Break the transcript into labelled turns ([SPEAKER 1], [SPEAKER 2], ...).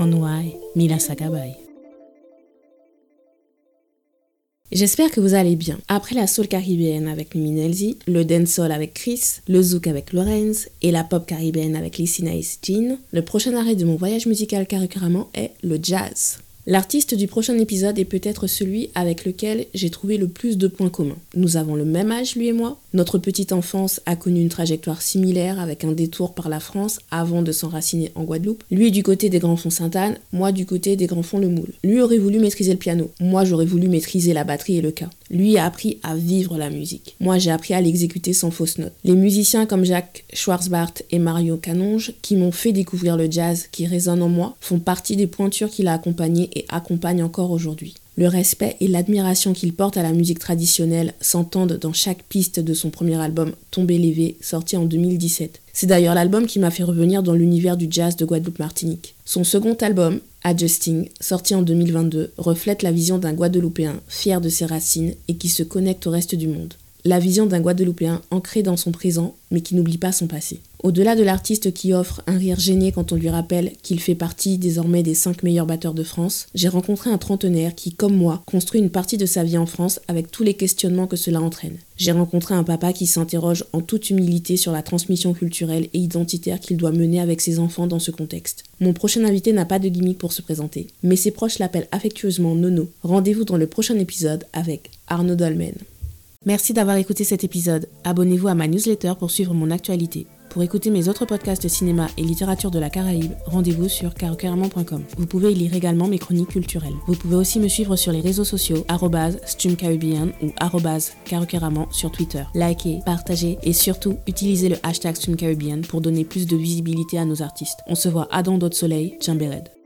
[SPEAKER 1] Onwai Mila Sakabay. J'espère que vous allez bien. Après la soul caribéenne avec Mimi Nelzi, le dancehall avec Chris, le zouk avec Lorenz et la pop caribéenne avec Lissy Nice Jean, le prochain arrêt de mon voyage musical carrément est le jazz. L'artiste du prochain épisode est peut-être celui avec lequel j'ai trouvé le plus de points communs. Nous avons le même âge, lui et moi? Notre petite enfance a connu une trajectoire similaire avec un détour par la France avant de s'enraciner en Guadeloupe. Lui du côté des Grands Fonds Sainte-Anne, moi du côté des Grands Fonds Le Moule. Lui aurait voulu maîtriser le piano, moi j'aurais voulu maîtriser la batterie et le cas. Lui a appris à vivre la musique. Moi j'ai appris à l'exécuter sans fausse note. Les musiciens comme Jacques Schwarzbart et Mario Canonge, qui m'ont fait découvrir le jazz qui résonne en moi, font partie des pointures qu'il a accompagnées et accompagne encore aujourd'hui. Le respect et l'admiration qu'il porte à la musique traditionnelle s'entendent dans chaque piste de son premier album Tomber lévé, sorti en 2017. C'est d'ailleurs l'album qui m'a fait revenir dans l'univers du jazz de Guadeloupe-Martinique. Son second album, Adjusting, sorti en 2022, reflète la vision d'un Guadeloupéen fier de ses racines et qui se connecte au reste du monde la vision d'un Guadeloupéen ancré dans son présent, mais qui n'oublie pas son passé. Au-delà de l'artiste qui offre un rire gêné quand on lui rappelle qu'il fait partie désormais des 5 meilleurs batteurs de France, j'ai rencontré un trentenaire qui, comme moi, construit une partie de sa vie en France avec tous les questionnements que cela entraîne. J'ai rencontré un papa qui s'interroge en toute humilité sur la transmission culturelle et identitaire qu'il doit mener avec ses enfants dans ce contexte. Mon prochain invité n'a pas de gimmick pour se présenter, mais ses proches l'appellent affectueusement Nono. Rendez-vous dans le prochain épisode avec Arnaud Dolmen. Merci d'avoir écouté cet épisode. Abonnez-vous à ma newsletter pour suivre mon actualité. Pour écouter mes autres podcasts cinéma et littérature de la Caraïbe, rendez-vous sur carocaramon.com. Vous pouvez y lire également mes chroniques culturelles. Vous pouvez aussi me suivre sur les réseaux sociaux streamcaribbean ou carocaramon sur Twitter. Likez, partagez et surtout utilisez le hashtag streamcaribbean pour donner plus de visibilité à nos artistes. On se voit à Don d'autres soleil, Red.